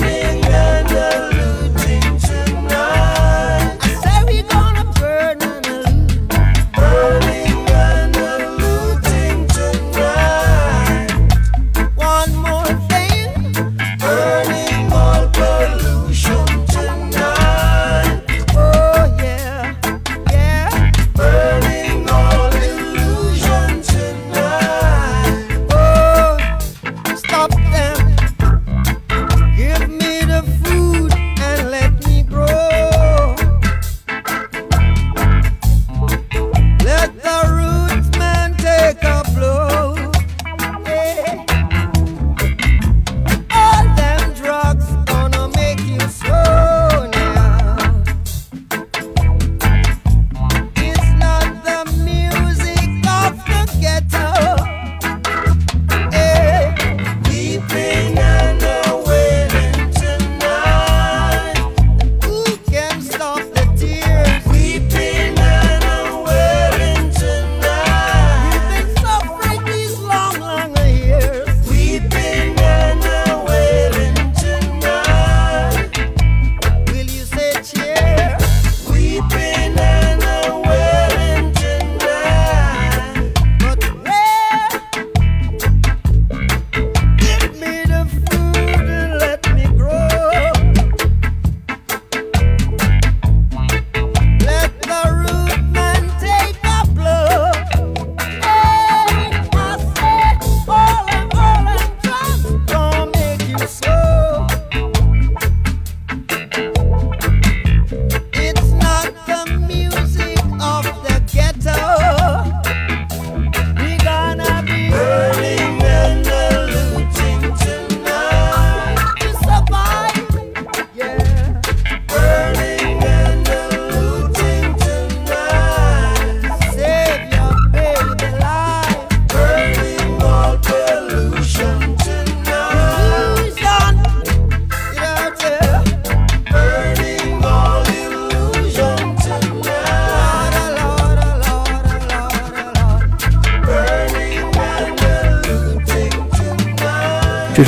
burning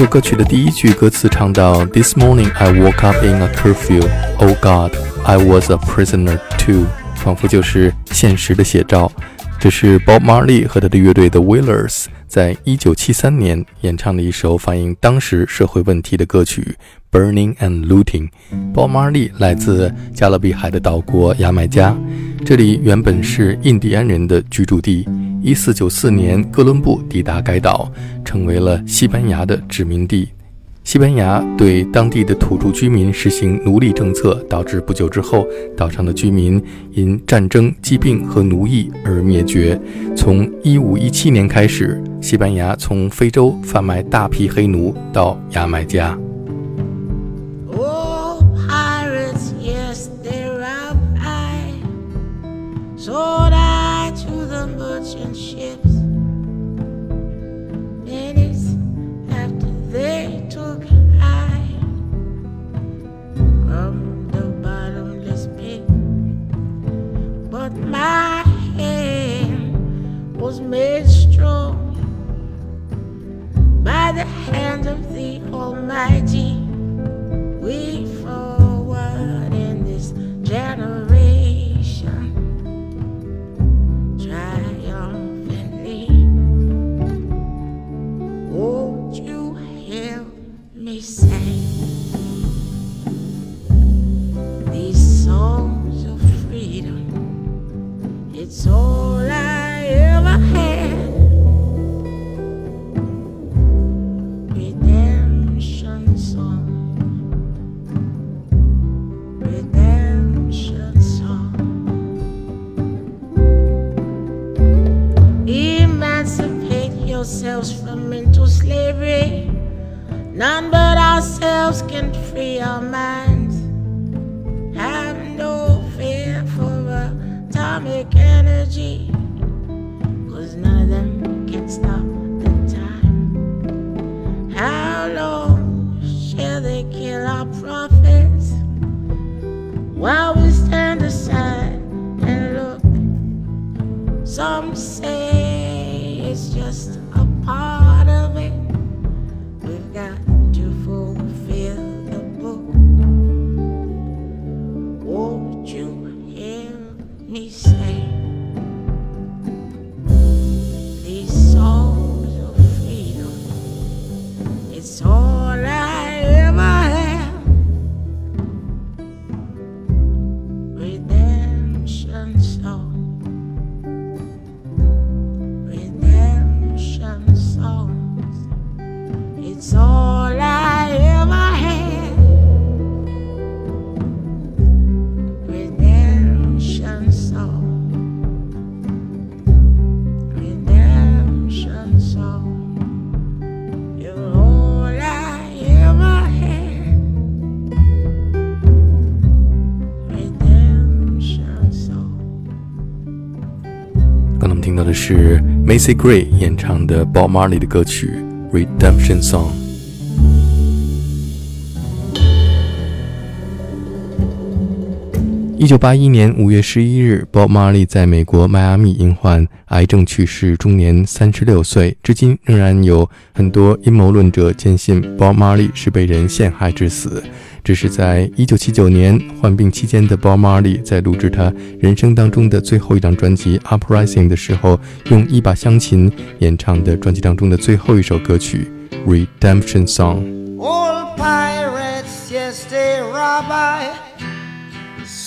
这首歌曲的第一句歌词唱到：“This morning I woke up in a curfew. Oh God, I was a prisoner too.” 仿佛就是现实的写照。这是 Bob Marley 和他的乐队 The Wailers 在一九七三年演唱了一首反映当时社会问题的歌曲《Burning and Looting》。鲍马利来自加勒比海的岛国牙买加，这里原本是印第安人的居住地。一四九四年，哥伦布抵达该岛，成为了西班牙的殖民地。西班牙对当地的土著居民实行奴隶政策，导致不久之后，岛上的居民因战争、疾病和奴役而灭绝。从一五一七年开始，西班牙从非洲贩卖大批黑奴到牙买加。Yourselves from mental slavery. None but ourselves can free our minds. Macy Gray 演唱的 Bob Marley 的歌曲《Redemption Song》。 一九八一年五月十一日，Bob Marley 在美国迈阿密因患癌症去世，终年三十六岁。至今仍然有很多阴谋论者坚信 Bob Marley 是被人陷害致死。这是在一九七九年患病期间的 Bob Marley 在录制他人生当中的最后一张专辑《Uprising》的时候，用一把乡琴演唱的专辑当中的最后一首歌曲《Redemption Song》。Old pirates, yes, they rob I.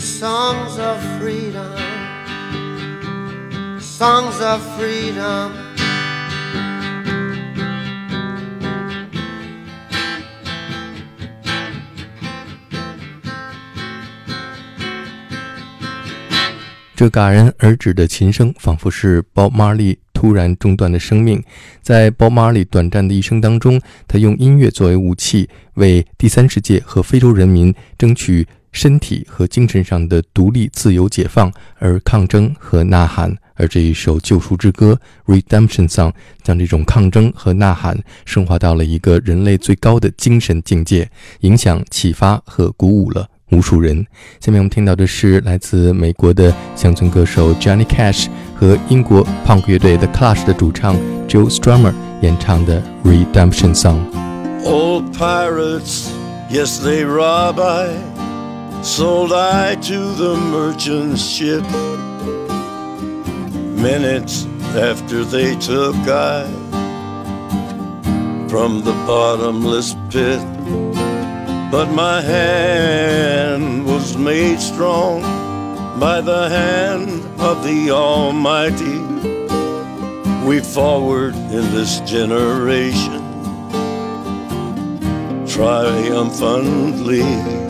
Songs of freedom, songs of freedom. 这戛然而止的琴声，仿佛是 Bob Marley 突然中断的生命。在 Bob Marley 短暂的一生当中，他用音乐作为武器，为第三世界和非洲人民争取身体和精神上的独立、自由、解放而抗争和呐喊。而这一首救赎之歌《Redemption Song》将这种抗争和呐喊升华到了一个人类最高的精神境界，影响、启发和鼓舞了。无数人。下面我们听到的是来自美国的乡村歌手 Johnny Cash 和英国 punk 乐队 The Clash 的主唱 Joe Strummer 演唱的《Redemption Song》。Old pirates, yes, they rob I, sold I to the merchant ship. Minutes after they took I from the bottomless pit. But my hand was made strong by the hand of the Almighty. We forward in this generation triumphantly.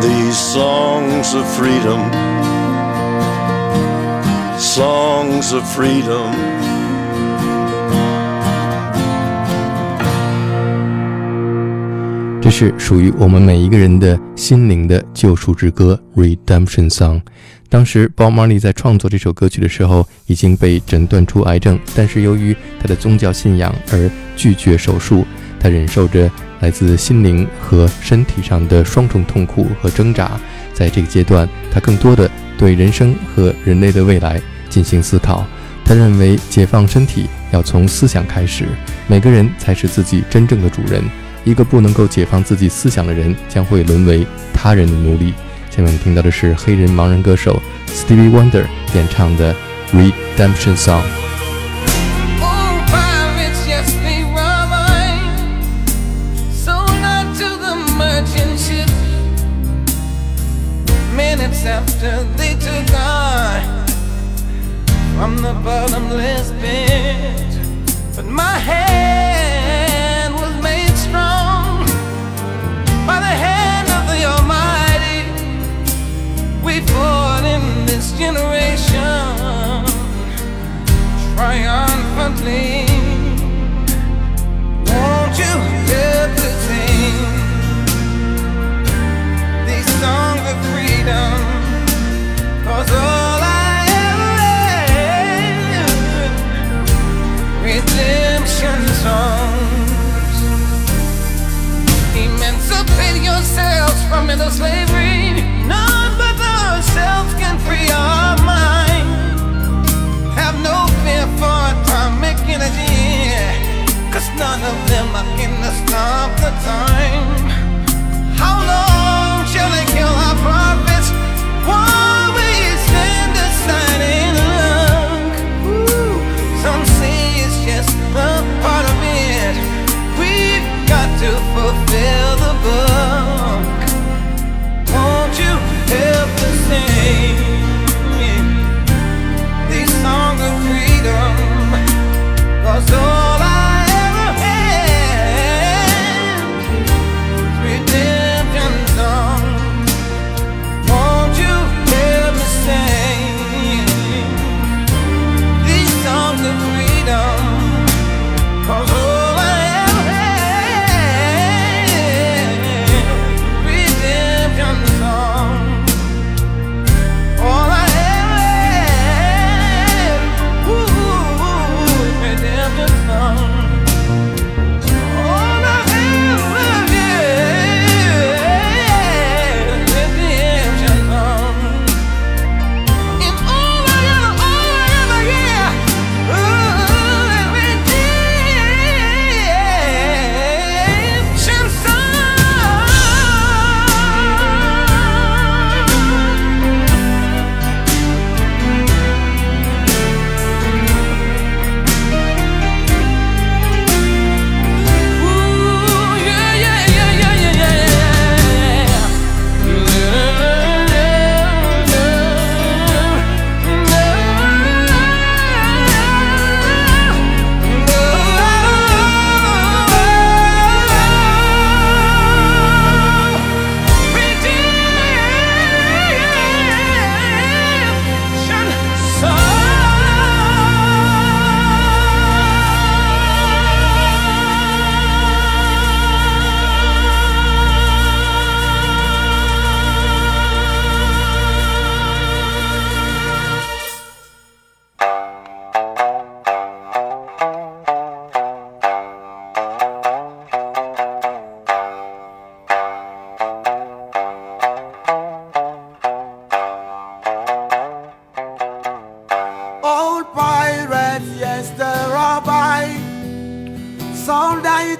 these songs of freedom，songs of freedom。这是属于我们每一个人的心灵的救赎之歌 ——redemption song。当时包马利在创作这首歌曲的时候，已经被诊断出癌症，但是由于他的宗教信仰而拒绝手术。他忍受着来自心灵和身体上的双重痛苦和挣扎。在这个阶段，他更多的对人生和人类的未来进行思考。他认为，解放身体要从思想开始，每个人才是自己真正的主人。一个不能够解放自己思想的人，将会沦为他人的奴隶。下面听到的是黑人盲人歌手 Stevie Wonder 演唱的《Redemption Song》。After they took I from the bottomless pit. But my hand was made strong by the hand of the Almighty. We fought in this generation triumphantly. Won't you Cause all I ever redemption songs. Emancipate yourselves from mental slavery. None but ourselves can free our mind. Have no fear for atomic energy. Cause none of them are gonna stop the time. How long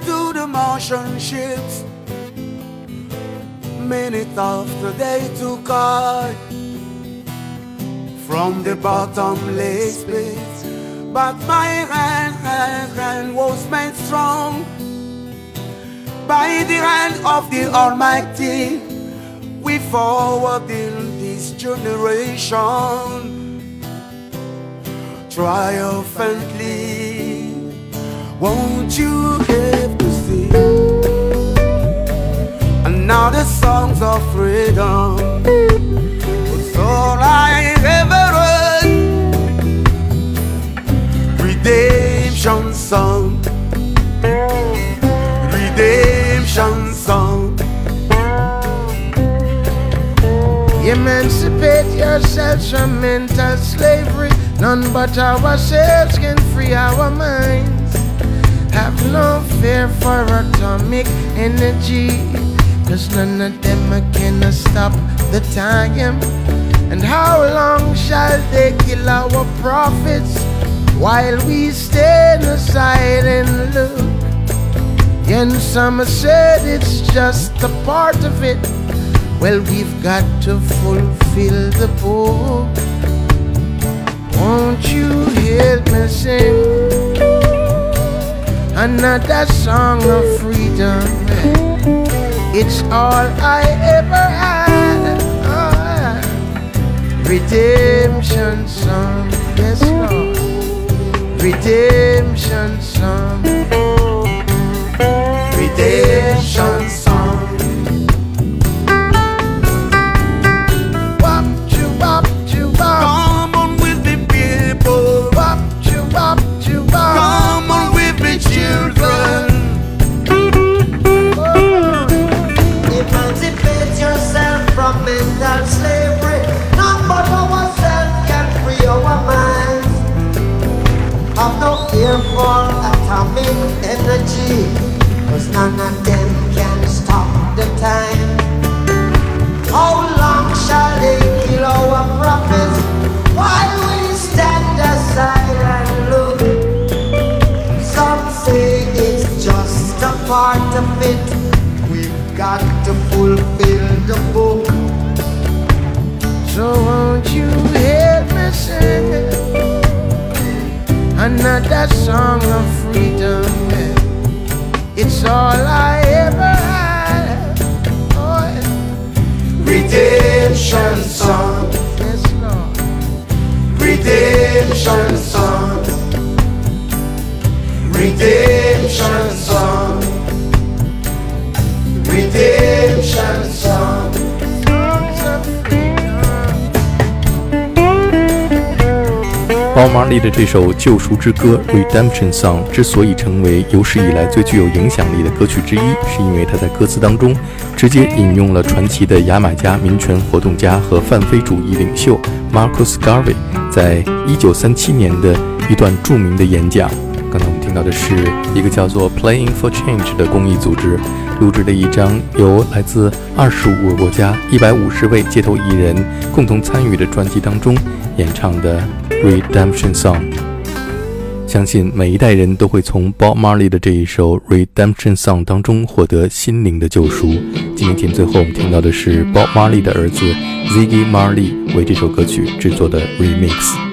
to the Martian ships. Minute after they took I from the bottomless pit. But my hand, hand, hand was made strong by the hand of the Almighty. We forward in this generation triumphantly. Won't you give to see? And now the songs of freedom was all I ever heard. Redemption song, redemption song. Emancipate yourselves from mental slavery. None but ourselves can free our minds. Have no fear for atomic energy. Cause none of them can stop the time. And how long shall they kill our prophets while we stand aside and look? And some said it's just a part of it. Well, we've got to fulfill the book. Won't you help me sing another song of freedom? It's all I ever had. Oh, redemption song, yes, Lord. Redemption It's all I ever had. Oh. Redemption song, yes, Lord. redemption song, redemption song, redemption 鲍马利的这首《救赎之歌》（Redemption Song） 之所以成为有史以来最具有影响力的歌曲之一，是因为他在歌词当中直接引用了传奇的牙买加民权活动家和泛非主义领袖 Marcus Garvey 在1937年的一段著名的演讲。刚才我们听到的是一个叫做 Playing for Change 的公益组织录制的一张由来自25个国家150位街头艺人共同参与的专辑当中演唱的 Redemption Song。相信每一代人都会从 Bob Marley 的这一首 Redemption Song 当中获得心灵的救赎。今天最后我们听到的是 Bob Marley 的儿子 Ziggy Marley 为这首歌曲制作的 Remix。